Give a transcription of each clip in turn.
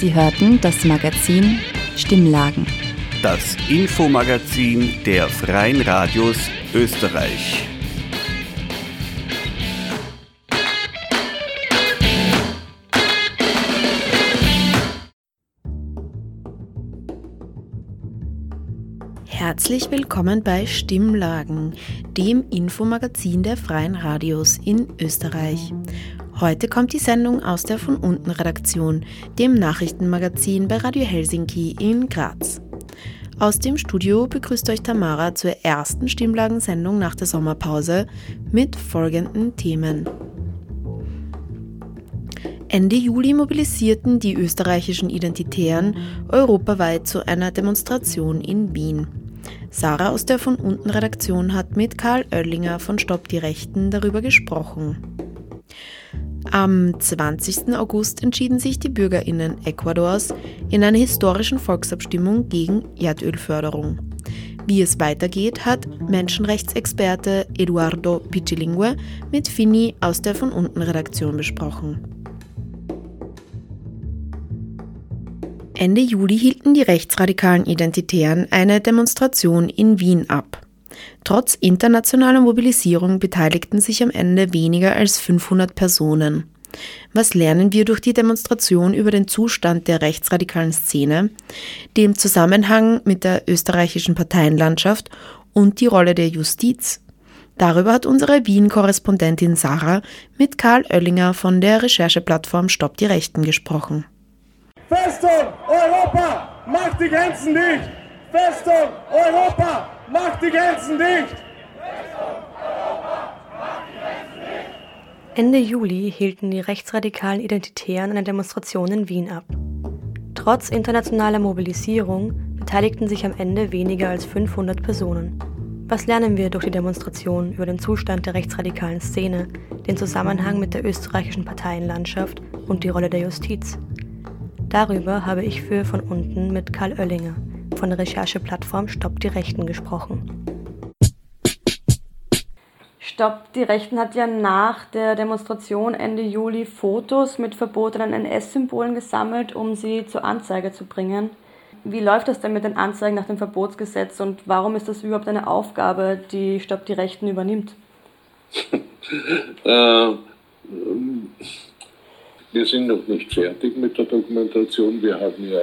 Sie hörten das Magazin Stimmlagen. Das Infomagazin der Freien Radios Österreich. Herzlich willkommen bei Stimmlagen, dem Infomagazin der Freien Radios in Österreich. Heute kommt die Sendung aus der von unten Redaktion, dem Nachrichtenmagazin bei Radio Helsinki in Graz. Aus dem Studio begrüßt euch Tamara zur ersten Stimmlagensendung nach der Sommerpause mit folgenden Themen. Ende Juli mobilisierten die österreichischen Identitären europaweit zu einer Demonstration in Wien. Sarah aus der von unten Redaktion hat mit Karl Oellinger von Stopp die Rechten darüber gesprochen. Am 20. August entschieden sich die Bürgerinnen Ecuadors in einer historischen Volksabstimmung gegen Erdölförderung. Wie es weitergeht, hat Menschenrechtsexperte Eduardo Pichilingue mit Fini aus der von unten Redaktion besprochen. Ende Juli hielten die rechtsradikalen Identitären eine Demonstration in Wien ab. Trotz internationaler Mobilisierung beteiligten sich am Ende weniger als 500 Personen. Was lernen wir durch die Demonstration über den Zustand der rechtsradikalen Szene, dem Zusammenhang mit der österreichischen Parteienlandschaft und die Rolle der Justiz? Darüber hat unsere Wien-Korrespondentin Sarah mit Karl Oellinger von der Rechercheplattform Stopp die Rechten gesprochen. Festung Europa, macht die Grenzen dicht! Festung Europa, macht die Grenzen dicht! Ende Juli hielten die rechtsradikalen Identitären eine Demonstration in Wien ab. Trotz internationaler Mobilisierung beteiligten sich am Ende weniger als 500 Personen. Was lernen wir durch die Demonstration über den Zustand der rechtsradikalen Szene, den Zusammenhang mit der österreichischen Parteienlandschaft und die Rolle der Justiz? Darüber habe ich für von unten mit Karl Oellinger von der Rechercheplattform Stopp die Rechten gesprochen. Stopp die Rechten hat ja nach der Demonstration Ende Juli Fotos mit verbotenen NS-Symbolen gesammelt, um sie zur Anzeige zu bringen. Wie läuft das denn mit den Anzeigen nach dem Verbotsgesetz und warum ist das überhaupt eine Aufgabe, die Stopp die Rechten übernimmt? äh, wir sind noch nicht fertig mit der Dokumentation. Wir haben ja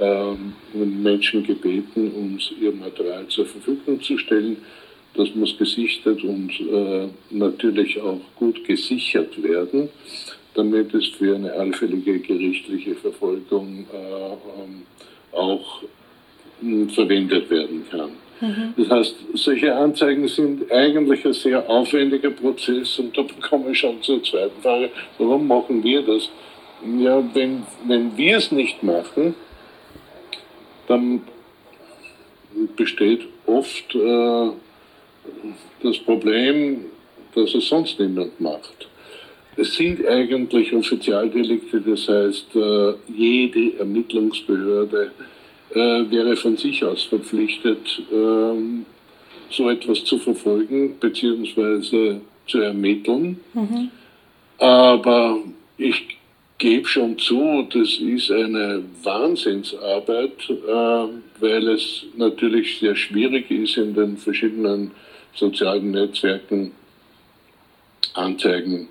ähm, Menschen gebeten, uns ihr Material zur Verfügung zu stellen. Das muss gesichtet und äh, natürlich auch gut gesichert werden, damit es für eine allfällige gerichtliche Verfolgung äh, ähm, auch äh, verwendet werden kann. Mhm. Das heißt, solche Anzeigen sind eigentlich ein sehr aufwendiger Prozess und da komme ich schon zur zweiten Frage, warum machen wir das? Ja, wenn, wenn wir es nicht machen, dann besteht oft äh, das Problem, dass es sonst niemand macht. Es sind eigentlich Offizialdelikte, das heißt, äh, jede Ermittlungsbehörde äh, wäre von sich aus verpflichtet, ähm, so etwas zu verfolgen bzw. zu ermitteln. Mhm. Aber ich gebe schon zu, das ist eine Wahnsinnsarbeit, äh, weil es natürlich sehr schwierig ist, in den verschiedenen sozialen Netzwerken Anzeigen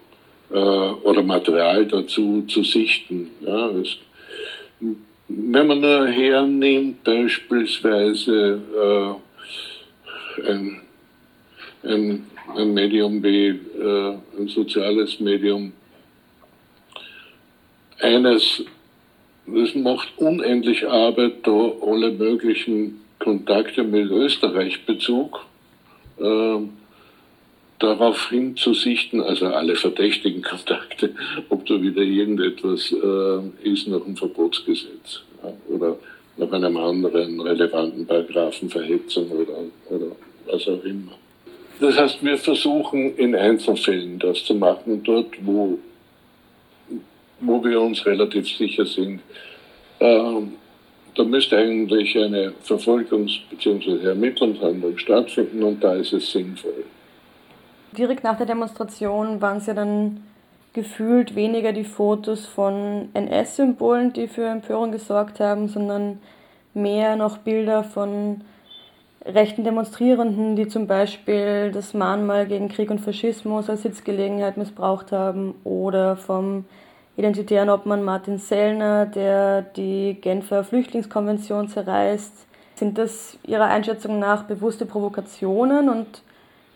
äh, oder Material dazu zu sichten. Ja, es, wenn man nur hernimmt, beispielsweise äh, ein, ein, ein, Medium wie äh, ein soziales Medium, eines, das macht unendlich Arbeit, da alle möglichen Kontakte mit Österreich-Bezug äh, darauf hinzusichten, also alle verdächtigen Kontakte, ob da wieder irgendetwas äh, ist nach dem Verbotsgesetz ja, oder nach einem anderen relevanten Paragraphen Verhetzung oder, oder was auch immer. Das heißt, wir versuchen in Einzelfällen das zu machen, dort wo wo wir uns relativ sicher sind, ähm, da müsste eigentlich eine Verfolgungs- bzw. Ermittlungshandlung stattfinden und da ist es sinnvoll. Direkt nach der Demonstration waren es ja dann gefühlt weniger die Fotos von NS-Symbolen, die für Empörung gesorgt haben, sondern mehr noch Bilder von rechten Demonstrierenden, die zum Beispiel das Mahnmal gegen Krieg und Faschismus als Sitzgelegenheit missbraucht haben oder vom identitären Obmann Martin Sellner, der die Genfer Flüchtlingskonvention zerreißt. Sind das Ihrer Einschätzung nach bewusste Provokationen und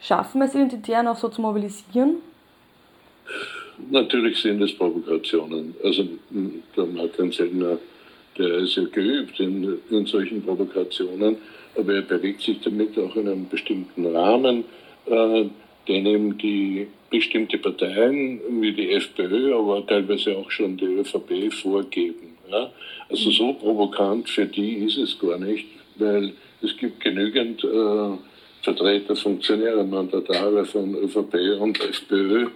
schaffen es Identitären auch so zu mobilisieren? Natürlich sind es Provokationen. Also der Martin Sellner, der ist ja geübt in, in solchen Provokationen, aber er bewegt sich damit auch in einem bestimmten Rahmen, äh, den ihm die bestimmte Parteien wie die FPÖ, aber teilweise auch schon die ÖVP vorgeben. Ja? Also so provokant für die ist es gar nicht, weil es gibt genügend äh, Vertreter, Funktionäre, Mandatare von ÖVP und FPÖ,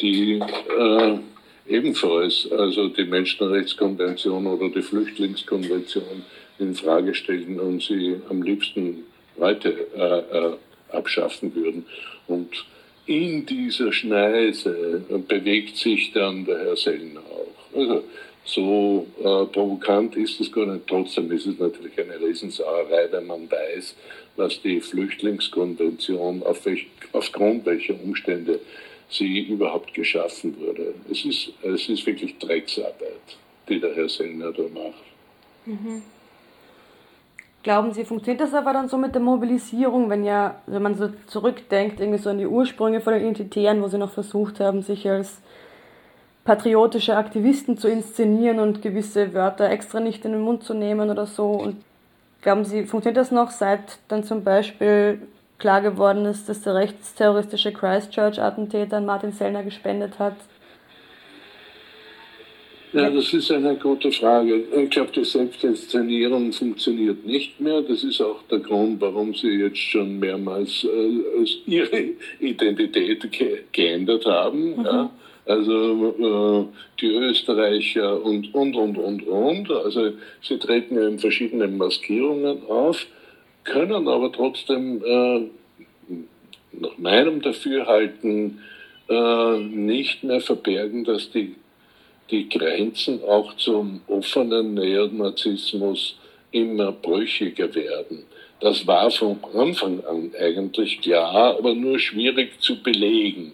die äh, ebenfalls also die Menschenrechtskonvention oder die Flüchtlingskonvention in Frage stellen und sie am liebsten weiter äh, äh, abschaffen würden. Und in dieser Schneise bewegt sich dann der Herr Sellner auch. Also so äh, provokant ist es gar nicht. Trotzdem ist es natürlich eine Riesensauerei, wenn man weiß, was die Flüchtlingskonvention, auf welch, aufgrund welcher Umstände sie überhaupt geschaffen wurde. Es ist, es ist wirklich Drecksarbeit, die der Herr Sellner da macht. Mhm. Glauben Sie, funktioniert das aber dann so mit der Mobilisierung, wenn ja, wenn man so zurückdenkt, irgendwie so an die Ursprünge von den Identitären, wo sie noch versucht haben, sich als patriotische Aktivisten zu inszenieren und gewisse Wörter extra nicht in den Mund zu nehmen oder so. Und glauben Sie, funktioniert das noch, seit dann zum Beispiel klar geworden ist, dass der rechtsterroristische Christchurch-Attentäter an Martin Sellner gespendet hat? Ja, das ist eine gute Frage. Ich glaube, die Selbstinszenierung funktioniert nicht mehr. Das ist auch der Grund, warum sie jetzt schon mehrmals äh, ihre Identität ge geändert haben. Mhm. Ja. Also äh, die Österreicher und, und, und, und, und. Also sie treten ja in verschiedenen Maskierungen auf können aber trotzdem äh, nach meinem Dafürhalten äh, nicht mehr verbergen, dass die, die Grenzen auch zum offenen Neonazismus immer brüchiger werden. Das war von Anfang an eigentlich klar, aber nur schwierig zu belegen.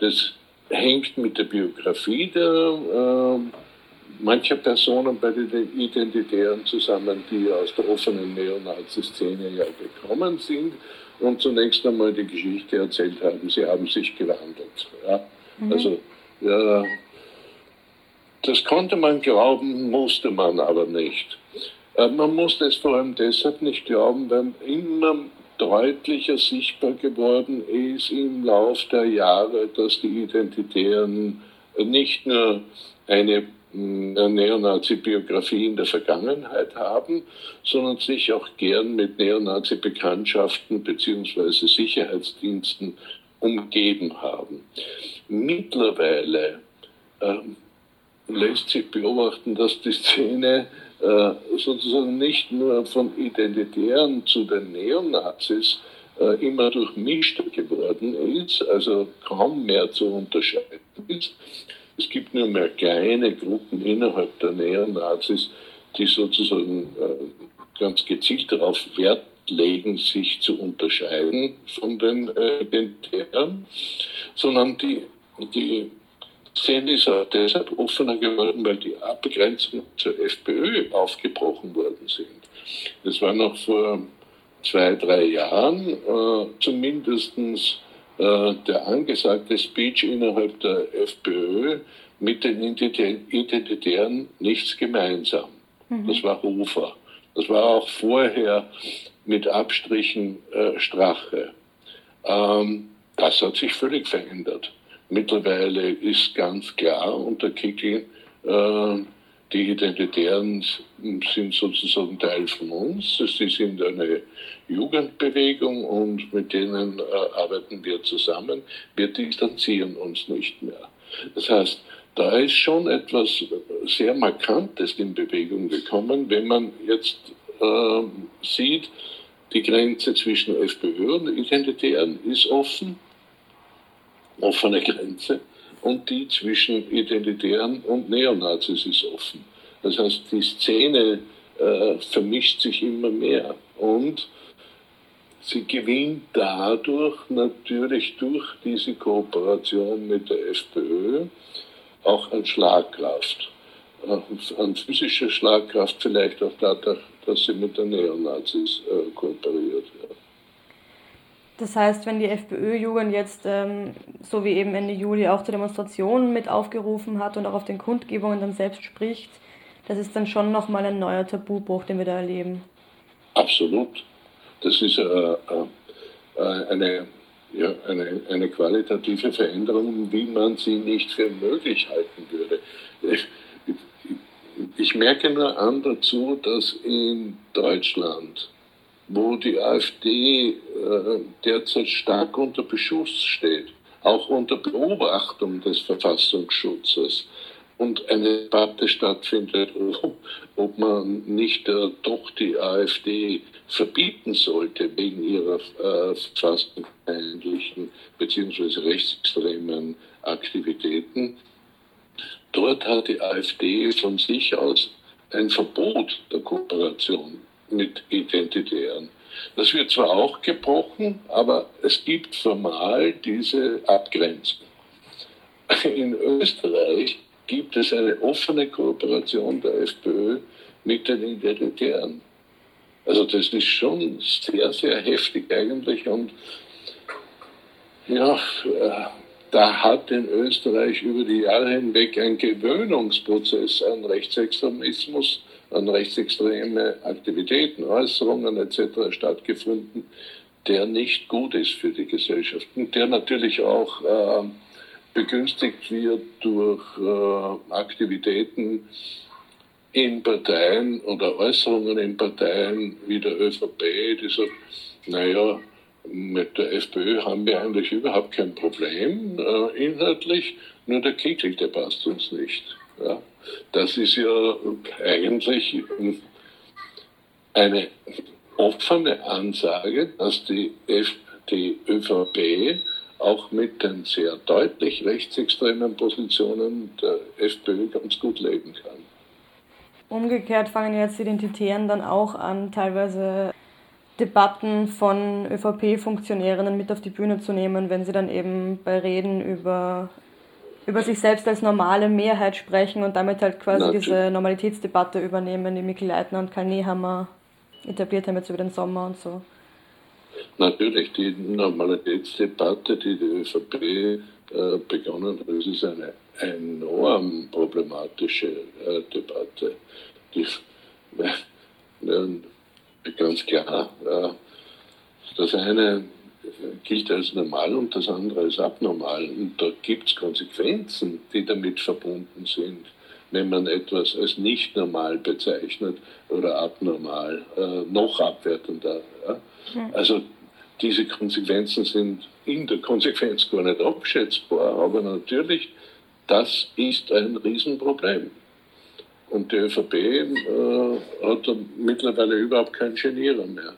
Das hängt mit der Biografie der äh, mancher Personen bei den Identitären zusammen, die aus der offenen Neonazi-Szene ja gekommen sind und zunächst einmal die Geschichte erzählt haben, sie haben sich gewandelt. Ja? Mhm. Also ja, das konnte man glauben, musste man aber nicht. Äh, man musste es vor allem deshalb nicht glauben, weil immer deutlicher sichtbar geworden ist im Lauf der Jahre, dass die Identitären nicht nur eine Neonazi-Biografie in der Vergangenheit haben, sondern sich auch gern mit Neonazi-Bekanntschaften bzw. Sicherheitsdiensten umgeben haben. Mittlerweile äh, lässt sich beobachten, dass die Szene äh, sozusagen nicht nur von Identitären zu den Neonazis äh, immer durchmischter geworden ist, also kaum mehr zu unterscheiden ist, es gibt nur mehr kleine Gruppen innerhalb der Neonazis, die sozusagen äh, ganz gezielt darauf Wert legen, sich zu unterscheiden von den Identitären, sondern die, die Szene ist auch deshalb offener geworden, weil die Abgrenzungen zur FPÖ aufgebrochen worden sind. Das war noch vor zwei, drei Jahren äh, zumindestens äh, der angesagte Speech innerhalb der FPÖ mit den Identitären nichts gemeinsam. Mhm. Das war Hofer. Das war auch vorher mit Abstrichen äh, Strache. Ähm, das hat sich völlig verändert. Mittlerweile ist ganz klar unter Kickel, äh, die Identitären sind sozusagen Teil von uns. Sie sind eine Jugendbewegung und mit denen äh, arbeiten wir zusammen. Wir distanzieren uns nicht mehr. Das heißt, da ist schon etwas sehr Markantes in Bewegung gekommen, wenn man jetzt äh, sieht, die Grenze zwischen FPÖ und Identitären ist offen, offene Grenze. und die zwischen Identitären und Neonazis ist offen. Das heißt, die Szene äh, vermischt sich immer mehr und sie gewinnt dadurch natürlich durch diese Kooperation mit der FPÖ auch an Schlagkraft. Äh, an physischer Schlagkraft vielleicht auch dadurch, dass sie mit den Neonazis äh, kooperiert. Ja. Das heißt, wenn die FPÖ-Jugend jetzt, ähm, so wie eben Ende Juli, auch zu Demonstrationen mit aufgerufen hat und auch auf den Kundgebungen dann selbst spricht, das ist dann schon nochmal ein neuer Tabubruch, den wir da erleben. Absolut. Das ist äh, äh, eine, ja, eine, eine qualitative Veränderung, wie man sie nicht für möglich halten würde. Ich, ich merke nur an dazu, dass in Deutschland wo die AfD äh, derzeit stark unter Beschuss steht, auch unter Beobachtung des Verfassungsschutzes und eine Debatte stattfindet, ob man nicht äh, doch die AfD verbieten sollte wegen ihrer äh, verfassungsfeindlichen bzw. rechtsextremen Aktivitäten. Dort hat die AfD von sich aus ein Verbot der Kooperation mit Identitären. Das wird zwar auch gebrochen, aber es gibt formal diese Abgrenzung. In Österreich gibt es eine offene Kooperation der FPÖ mit den Identitären. Also das ist schon sehr, sehr heftig eigentlich und ja, äh, da hat in Österreich über die Jahre hinweg ein Gewöhnungsprozess an Rechtsextremismus an rechtsextreme Aktivitäten, Äußerungen etc. stattgefunden, der nicht gut ist für die Gesellschaft und der natürlich auch äh, begünstigt wird durch äh, Aktivitäten in Parteien oder Äußerungen in Parteien wie der ÖVP, die sagt, naja, mit der FPÖ haben wir eigentlich überhaupt kein Problem äh, inhaltlich, nur der Kickel, der passt uns nicht. Ja. Das ist ja eigentlich eine offene Ansage, dass die, F die ÖVP auch mit den sehr deutlich rechtsextremen Positionen der FPÖ ganz gut leben kann. Umgekehrt fangen jetzt die Identitären dann auch an, teilweise Debatten von ÖVP-Funktionärinnen mit auf die Bühne zu nehmen, wenn sie dann eben bei Reden über über sich selbst als normale Mehrheit sprechen und damit halt quasi Natürlich. diese Normalitätsdebatte übernehmen, die Mikkel Leitner und Karl Nehammer etabliert haben jetzt über den Sommer und so. Natürlich, die Normalitätsdebatte, die die ÖVP äh, begonnen hat, das ist eine enorm problematische äh, Debatte. Die, äh, ganz klar, das eine gilt als normal und das andere als abnormal. Und da gibt es Konsequenzen, die damit verbunden sind, wenn man etwas als nicht normal bezeichnet oder abnormal, äh, noch abwertender. Ja? Also diese Konsequenzen sind in der Konsequenz gar nicht abschätzbar, aber natürlich, das ist ein Riesenproblem. Und die ÖVP äh, hat mittlerweile überhaupt kein Genierer mehr.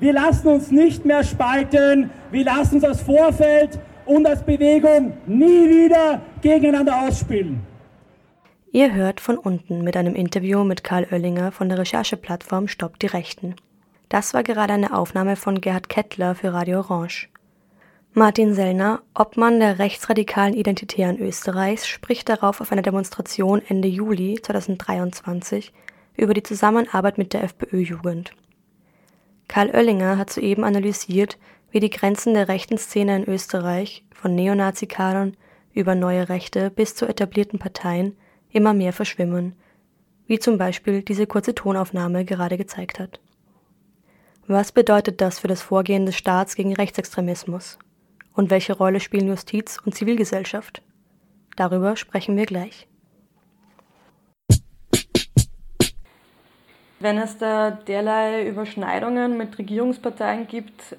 Wir lassen uns nicht mehr spalten. Wir lassen uns das Vorfeld und als Bewegung nie wieder gegeneinander ausspielen. Ihr hört von unten mit einem Interview mit Karl Oellinger von der Rechercheplattform Stopp die Rechten. Das war gerade eine Aufnahme von Gerhard Kettler für Radio Orange. Martin Sellner, Obmann der rechtsradikalen Identitären Österreichs, spricht darauf auf einer Demonstration Ende Juli 2023 über die Zusammenarbeit mit der FPÖ-Jugend. Karl Oellinger hat soeben analysiert, wie die Grenzen der rechten Szene in Österreich von Neonazikadern über neue Rechte bis zu etablierten Parteien immer mehr verschwimmen, wie zum Beispiel diese kurze Tonaufnahme gerade gezeigt hat. Was bedeutet das für das Vorgehen des Staats gegen Rechtsextremismus? Und welche Rolle spielen Justiz und Zivilgesellschaft? Darüber sprechen wir gleich. Wenn es da derlei Überschneidungen mit Regierungsparteien gibt,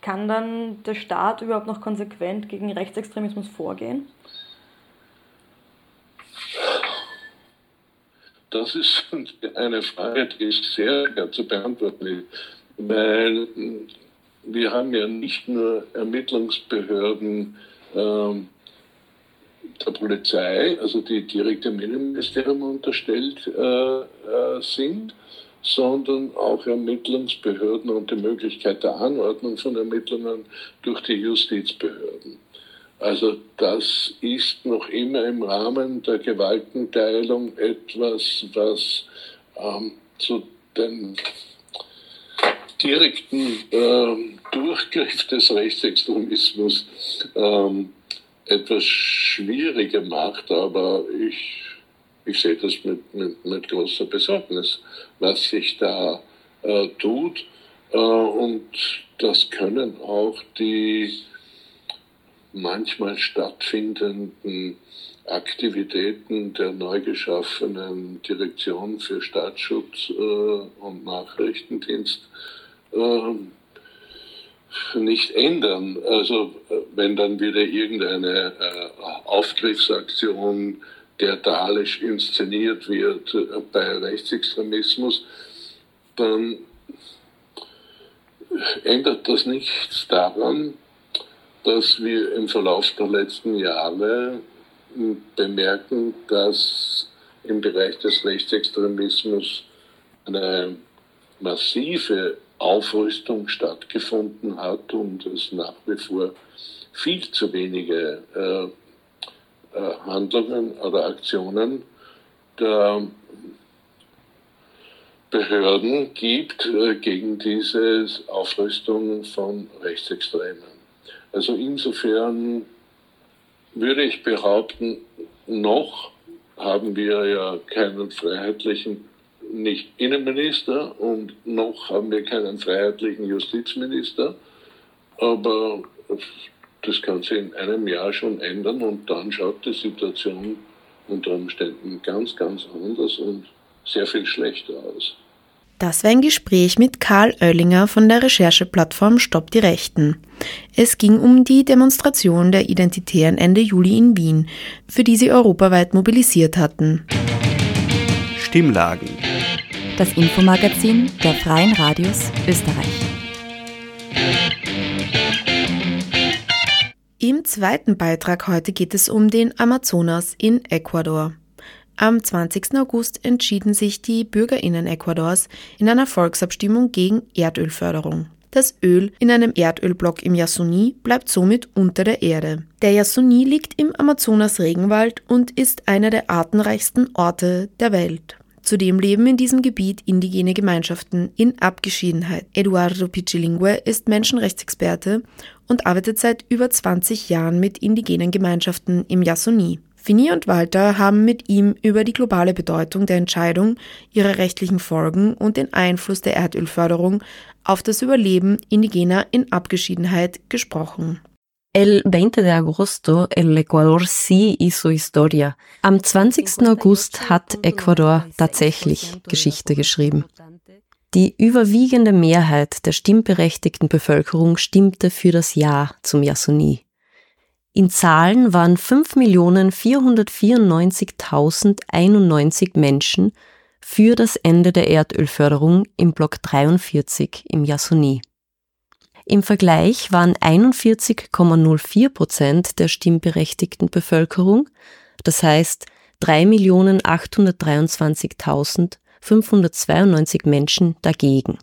kann dann der Staat überhaupt noch konsequent gegen Rechtsextremismus vorgehen? Das ist eine Frage, die ist sehr schwer zu beantworten ist, weil wir haben ja nicht nur Ermittlungsbehörden ähm, der Polizei, also die direkt dem Innenministerium unterstellt äh, äh, sind, sondern auch Ermittlungsbehörden und die Möglichkeit der Anordnung von Ermittlungen durch die Justizbehörden. Also das ist noch immer im Rahmen der Gewaltenteilung etwas, was ähm, zu den direkten ähm, Durchgriff des Rechtsextremismus ähm, etwas schwieriger macht, aber ich, ich sehe das mit, mit, mit großer Besorgnis, was sich da äh, tut. Äh, und das können auch die manchmal stattfindenden Aktivitäten der neu geschaffenen Direktion für Staatsschutz äh, und Nachrichtendienst äh, nicht ändern. Also wenn dann wieder irgendeine äh, Aufgriffsaktion theatralisch inszeniert wird äh, bei Rechtsextremismus, dann ändert das nichts daran, dass wir im Verlauf der letzten Jahre bemerken, dass im Bereich des Rechtsextremismus eine massive Aufrüstung stattgefunden hat und es nach wie vor viel zu wenige äh, äh, Handlungen oder Aktionen der Behörden gibt äh, gegen diese Aufrüstung von Rechtsextremen. Also insofern würde ich behaupten, noch haben wir ja keinen freiheitlichen nicht Innenminister und noch haben wir keinen freiheitlichen Justizminister. Aber das kann sich in einem Jahr schon ändern und dann schaut die Situation unter Umständen ganz, ganz anders und sehr viel schlechter aus. Das war ein Gespräch mit Karl Oellinger von der Rechercheplattform Stopp die Rechten. Es ging um die Demonstration der Identitären Ende Juli in Wien, für die sie europaweit mobilisiert hatten. Stimmlagen. Das Infomagazin der Freien Radios Österreich. Im zweiten Beitrag heute geht es um den Amazonas in Ecuador. Am 20. August entschieden sich die Bürgerinnen Ecuadors in einer Volksabstimmung gegen Erdölförderung. Das Öl in einem Erdölblock im Yasuni bleibt somit unter der Erde. Der Yasuni liegt im Amazonas-Regenwald und ist einer der artenreichsten Orte der Welt. Zudem leben in diesem Gebiet indigene Gemeinschaften in Abgeschiedenheit. Eduardo Pichilingue ist Menschenrechtsexperte und arbeitet seit über 20 Jahren mit indigenen Gemeinschaften im Yasuni. Fini und Walter haben mit ihm über die globale Bedeutung der Entscheidung, ihre rechtlichen Folgen und den Einfluss der Erdölförderung auf das Überleben indigener in Abgeschiedenheit gesprochen. El 20 de agosto, el Ecuador sí hizo historia. Am 20. August hat Ecuador tatsächlich Geschichte geschrieben. Die überwiegende Mehrheit der stimmberechtigten Bevölkerung stimmte für das Ja zum Yasuni. In Zahlen waren 5.494.091 Menschen für das Ende der Erdölförderung im Block 43 im Yasuni. Im Vergleich waren 41,04 Prozent der stimmberechtigten Bevölkerung, das heißt 3.823.592 Menschen dagegen.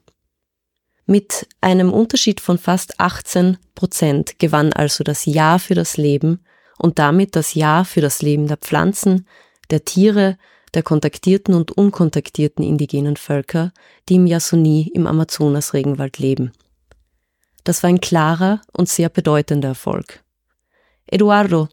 Mit einem Unterschied von fast 18 Prozent gewann also das Ja für das Leben und damit das Ja für das Leben der Pflanzen, der Tiere, der kontaktierten und unkontaktierten indigenen Völker, die im Yasuni im Amazonas-Regenwald leben. Das war ein klarer und sehr bedeutender Erfolg. Eduardo,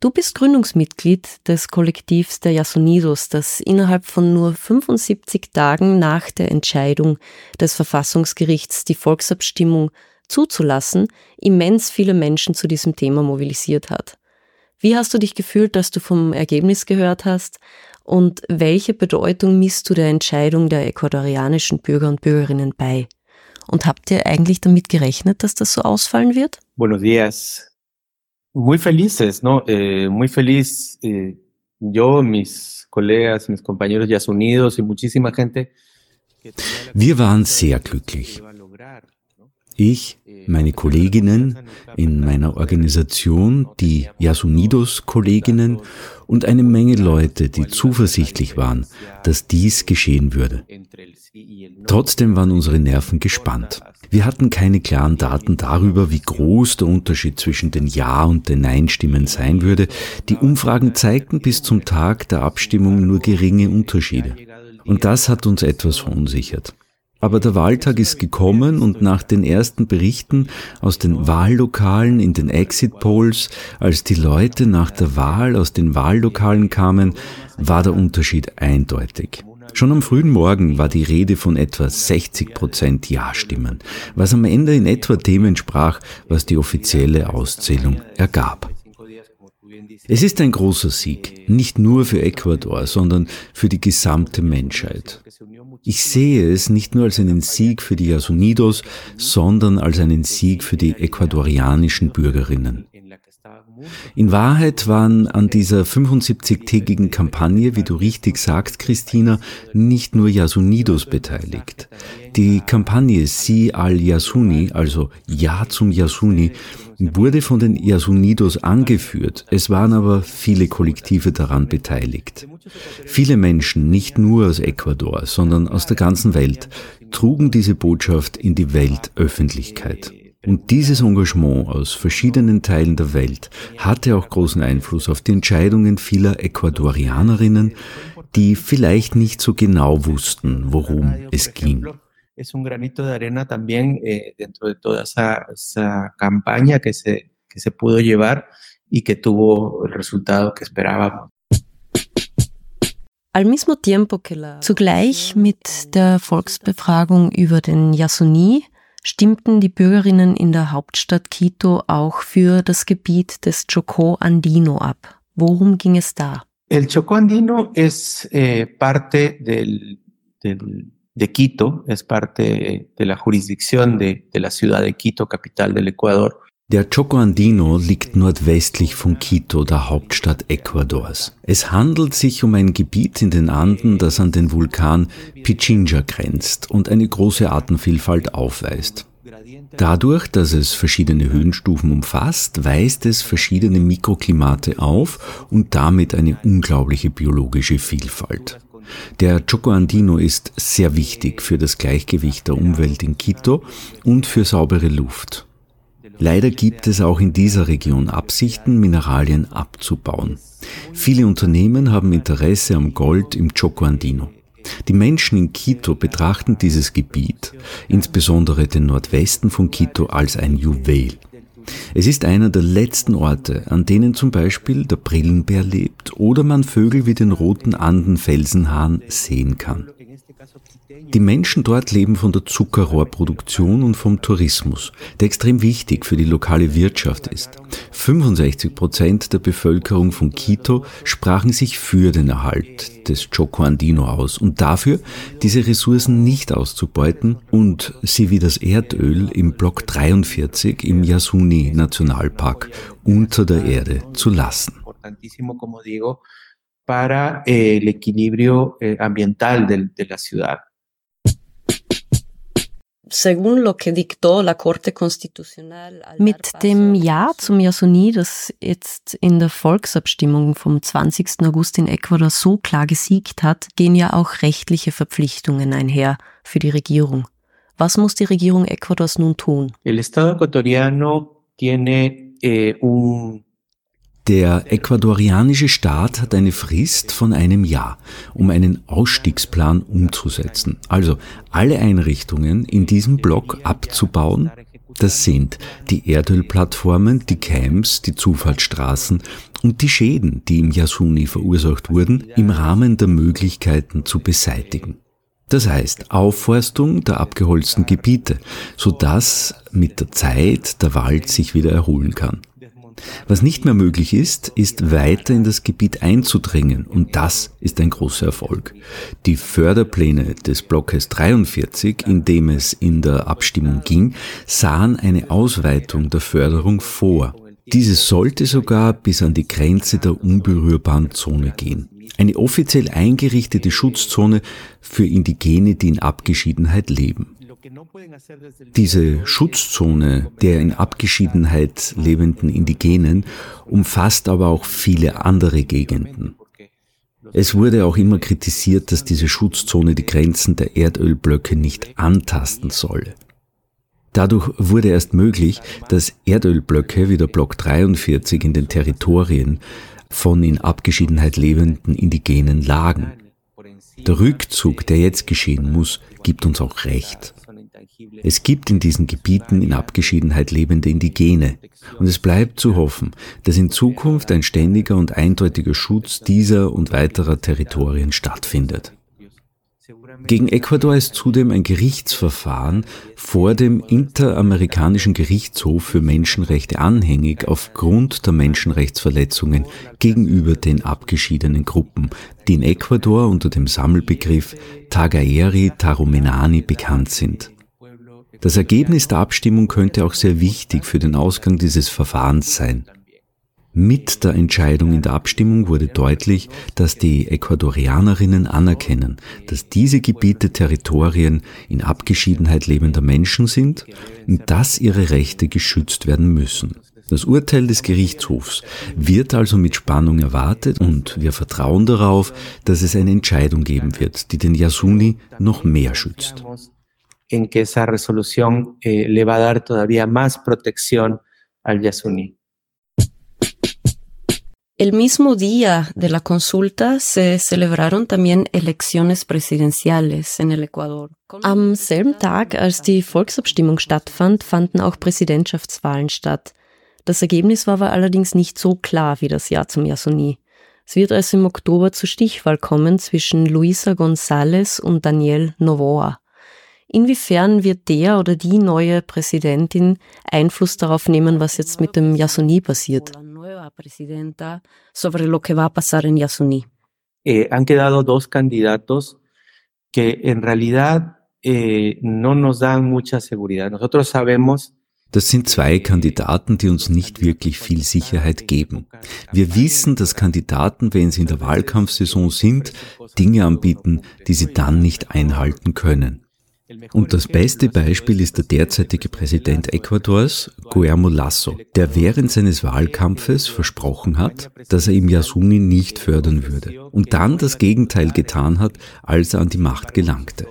du bist Gründungsmitglied des Kollektivs der Jasonidos, das innerhalb von nur 75 Tagen nach der Entscheidung des Verfassungsgerichts, die Volksabstimmung zuzulassen, immens viele Menschen zu diesem Thema mobilisiert hat. Wie hast du dich gefühlt, dass du vom Ergebnis gehört hast? Und welche Bedeutung misst du der Entscheidung der ecuadorianischen Bürger und Bürgerinnen bei? Und habt ihr eigentlich damit gerechnet, dass das so ausfallen wird? Buenos días. Muy felices, ¿no? Eh, muy feliz eh, yo, mis colegas, mis compañeros ya unidos y muchísima gente. Wir waren sehr glücklich. Ich, meine Kolleginnen in meiner Organisation, die Yasunidos-Kolleginnen und eine Menge Leute, die zuversichtlich waren, dass dies geschehen würde. Trotzdem waren unsere Nerven gespannt. Wir hatten keine klaren Daten darüber, wie groß der Unterschied zwischen den Ja- und den Nein-Stimmen sein würde. Die Umfragen zeigten bis zum Tag der Abstimmung nur geringe Unterschiede. Und das hat uns etwas verunsichert. Aber der Wahltag ist gekommen und nach den ersten Berichten aus den Wahllokalen in den Exit Polls, als die Leute nach der Wahl aus den Wahllokalen kamen, war der Unterschied eindeutig. Schon am frühen Morgen war die Rede von etwa 60 Prozent Ja-Stimmen, was am Ende in etwa dem entsprach, was die offizielle Auszählung ergab. Es ist ein großer Sieg, nicht nur für Ecuador, sondern für die gesamte Menschheit. Ich sehe es nicht nur als einen Sieg für die Yasunidos, sondern als einen Sieg für die ecuadorianischen Bürgerinnen. In Wahrheit waren an dieser 75-tägigen Kampagne, wie du richtig sagst, Christina, nicht nur Yasunidos beteiligt. Die Kampagne Si al Yasuni, also Ja zum Yasuni, wurde von den Yasunidos angeführt. Es waren aber viele Kollektive daran beteiligt. Viele Menschen, nicht nur aus Ecuador, sondern aus der ganzen Welt, trugen diese Botschaft in die Weltöffentlichkeit. Und dieses Engagement aus verschiedenen Teilen der Welt hatte auch großen Einfluss auf die Entscheidungen vieler Ecuadorianerinnen, die vielleicht nicht so genau wussten, worum es ging. es un granito de arena también eh, dentro de toda esa, esa campaña que se, que se pudo llevar y que tuvo el resultado que esperábamos. Zugleich mit der Volksbefragung über den Yasuni stimmten die Bürgerinnen in der Hauptstadt Quito auch für das Gebiet des Chocó Andino ab. Worum ging es da? El Chocó Andino es eh, parte del, del, de Quito, es parte de la jurisdicción de, de la ciudad de Quito, capital del Ecuador. Der Choco Andino liegt nordwestlich von Quito, der Hauptstadt Ecuadors. Es handelt sich um ein Gebiet in den Anden, das an den Vulkan Pichincha grenzt und eine große Artenvielfalt aufweist. Dadurch, dass es verschiedene Höhenstufen umfasst, weist es verschiedene Mikroklimate auf und damit eine unglaubliche biologische Vielfalt. Der Choco Andino ist sehr wichtig für das Gleichgewicht der Umwelt in Quito und für saubere Luft. Leider gibt es auch in dieser Region Absichten, Mineralien abzubauen. Viele Unternehmen haben Interesse am Gold im Choco Andino. Die Menschen in Quito betrachten dieses Gebiet, insbesondere den Nordwesten von Quito, als ein Juwel. Es ist einer der letzten Orte, an denen zum Beispiel der Brillenbär lebt oder man Vögel wie den roten Andenfelsenhahn sehen kann. Die Menschen dort leben von der Zuckerrohrproduktion und vom Tourismus, der extrem wichtig für die lokale Wirtschaft ist. 65 Prozent der Bevölkerung von Quito sprachen sich für den Erhalt des Choco Andino aus und dafür, diese Ressourcen nicht auszubeuten und sie wie das Erdöl im Block 43 im Yasuni Nationalpark unter der Erde zu lassen. Para eh, el equilibrio eh, ambiental de, de la ciudad. Mit dem Ja zum Yasuni, das jetzt in der Volksabstimmung vom 20. August in Ecuador so klar gesiegt hat, gehen ja auch rechtliche Verpflichtungen einher für die Regierung. Was muss die Regierung Ecuadors nun tun? El Estado ecuatoriano tiene eh, un der ecuadorianische Staat hat eine Frist von einem Jahr, um einen Ausstiegsplan umzusetzen. Also alle Einrichtungen in diesem Block abzubauen. Das sind die Erdölplattformen, die Camps, die Zufahrtsstraßen und die Schäden, die im Yasuni verursacht wurden, im Rahmen der Möglichkeiten zu beseitigen. Das heißt Aufforstung der abgeholzten Gebiete, sodass mit der Zeit der Wald sich wieder erholen kann. Was nicht mehr möglich ist, ist weiter in das Gebiet einzudringen und das ist ein großer Erfolg. Die Förderpläne des Blockes 43, in dem es in der Abstimmung ging, sahen eine Ausweitung der Förderung vor. Diese sollte sogar bis an die Grenze der unberührbaren Zone gehen. Eine offiziell eingerichtete Schutzzone für Indigene, die in Abgeschiedenheit leben. Diese Schutzzone der in Abgeschiedenheit lebenden Indigenen umfasst aber auch viele andere Gegenden. Es wurde auch immer kritisiert, dass diese Schutzzone die Grenzen der Erdölblöcke nicht antasten solle. Dadurch wurde erst möglich, dass Erdölblöcke wie der Block 43 in den Territorien von in Abgeschiedenheit lebenden Indigenen lagen. Der Rückzug, der jetzt geschehen muss, gibt uns auch recht. Es gibt in diesen Gebieten in Abgeschiedenheit lebende Indigene und es bleibt zu hoffen, dass in Zukunft ein ständiger und eindeutiger Schutz dieser und weiterer Territorien stattfindet. Gegen Ecuador ist zudem ein Gerichtsverfahren vor dem Interamerikanischen Gerichtshof für Menschenrechte anhängig aufgrund der Menschenrechtsverletzungen gegenüber den abgeschiedenen Gruppen, die in Ecuador unter dem Sammelbegriff Tagaeri Tarumenani bekannt sind. Das Ergebnis der Abstimmung könnte auch sehr wichtig für den Ausgang dieses Verfahrens sein. Mit der Entscheidung in der Abstimmung wurde deutlich, dass die Ecuadorianerinnen anerkennen, dass diese Gebiete Territorien in Abgeschiedenheit lebender Menschen sind und dass ihre Rechte geschützt werden müssen. Das Urteil des Gerichtshofs wird also mit Spannung erwartet und wir vertrauen darauf, dass es eine Entscheidung geben wird, die den Yasuni noch mehr schützt en que esa resolución eh, le va a dar todavía más protección al Yasuní. El mismo día de la consulta se celebraron también elecciones presidenciales en el Ecuador. Am selben Tag, als die Volksabstimmung stattfand, fanden auch Präsidentschaftswahlen statt. Das Ergebnis war aber allerdings nicht so klar wie das Jahr zum Yasuni. Es wird also im Oktober zur Stichwahl kommen zwischen Luisa González und Daniel Novoa. Inwiefern wird der oder die neue Präsidentin Einfluss darauf nehmen, was jetzt mit dem Yasuni passiert? Eh, han quedado dos candidatos que en realidad eh, no nos dan mucha seguridad. Nosotros sabemos das sind zwei Kandidaten, die uns nicht wirklich viel Sicherheit geben. Wir wissen, dass Kandidaten, wenn sie in der Wahlkampfsaison sind, Dinge anbieten, die sie dann nicht einhalten können. Und das beste Beispiel ist der derzeitige Präsident Ecuadors, Guillermo Lasso, der während seines Wahlkampfes versprochen hat, dass er im Yasuni nicht fördern würde und dann das Gegenteil getan hat, als er an die Macht gelangte.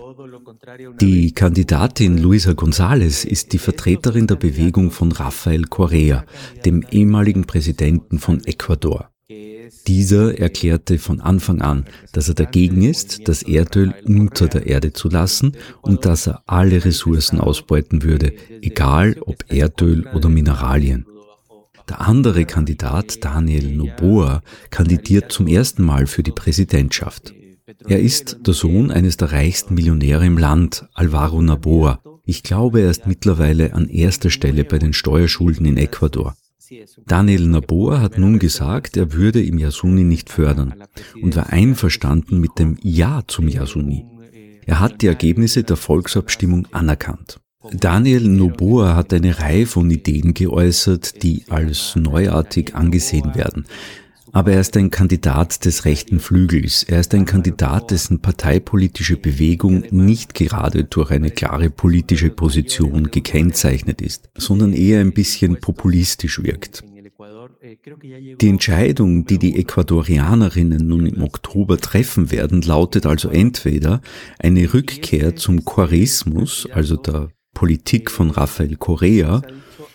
Die Kandidatin Luisa González ist die Vertreterin der Bewegung von Rafael Correa, dem ehemaligen Präsidenten von Ecuador. Dieser erklärte von Anfang an, dass er dagegen ist, das Erdöl unter der Erde zu lassen und dass er alle Ressourcen ausbeuten würde, egal ob Erdöl oder Mineralien. Der andere Kandidat, Daniel Noboa, kandidiert zum ersten Mal für die Präsidentschaft. Er ist der Sohn eines der reichsten Millionäre im Land, Alvaro Noboa. Ich glaube, er ist mittlerweile an erster Stelle bei den Steuerschulden in Ecuador. Daniel Naboa hat nun gesagt, er würde im Yasuni nicht fördern und war einverstanden mit dem Ja zum Yasuni. Er hat die Ergebnisse der Volksabstimmung anerkannt. Daniel Noboa hat eine Reihe von Ideen geäußert, die als neuartig angesehen werden. Aber er ist ein Kandidat des rechten Flügels. Er ist ein Kandidat, dessen parteipolitische Bewegung nicht gerade durch eine klare politische Position gekennzeichnet ist, sondern eher ein bisschen populistisch wirkt. Die Entscheidung, die die Ecuadorianerinnen nun im Oktober treffen werden, lautet also entweder eine Rückkehr zum Chorismus, also der Politik von Rafael Correa,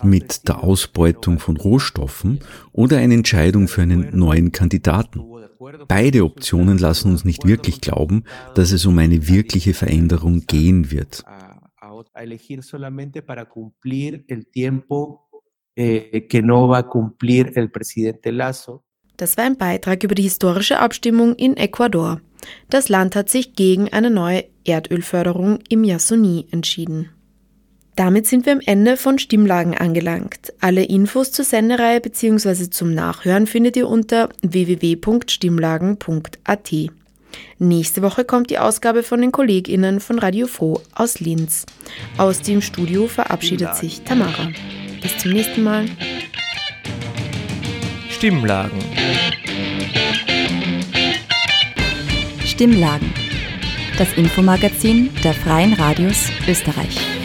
mit der Ausbeutung von Rohstoffen oder eine Entscheidung für einen neuen Kandidaten. Beide Optionen lassen uns nicht wirklich glauben, dass es um eine wirkliche Veränderung gehen wird. Das war ein Beitrag über die historische Abstimmung in Ecuador. Das Land hat sich gegen eine neue Erdölförderung im Yasuni entschieden. Damit sind wir am Ende von Stimmlagen angelangt. Alle Infos zur Sendereihe bzw. zum Nachhören findet ihr unter www.stimmlagen.at. Nächste Woche kommt die Ausgabe von den KollegInnen von Radio Froh aus Linz. Aus dem Studio verabschiedet sich Tamara. Bis zum nächsten Mal. Stimmlagen. Stimmlagen. Das Infomagazin der Freien Radios Österreich.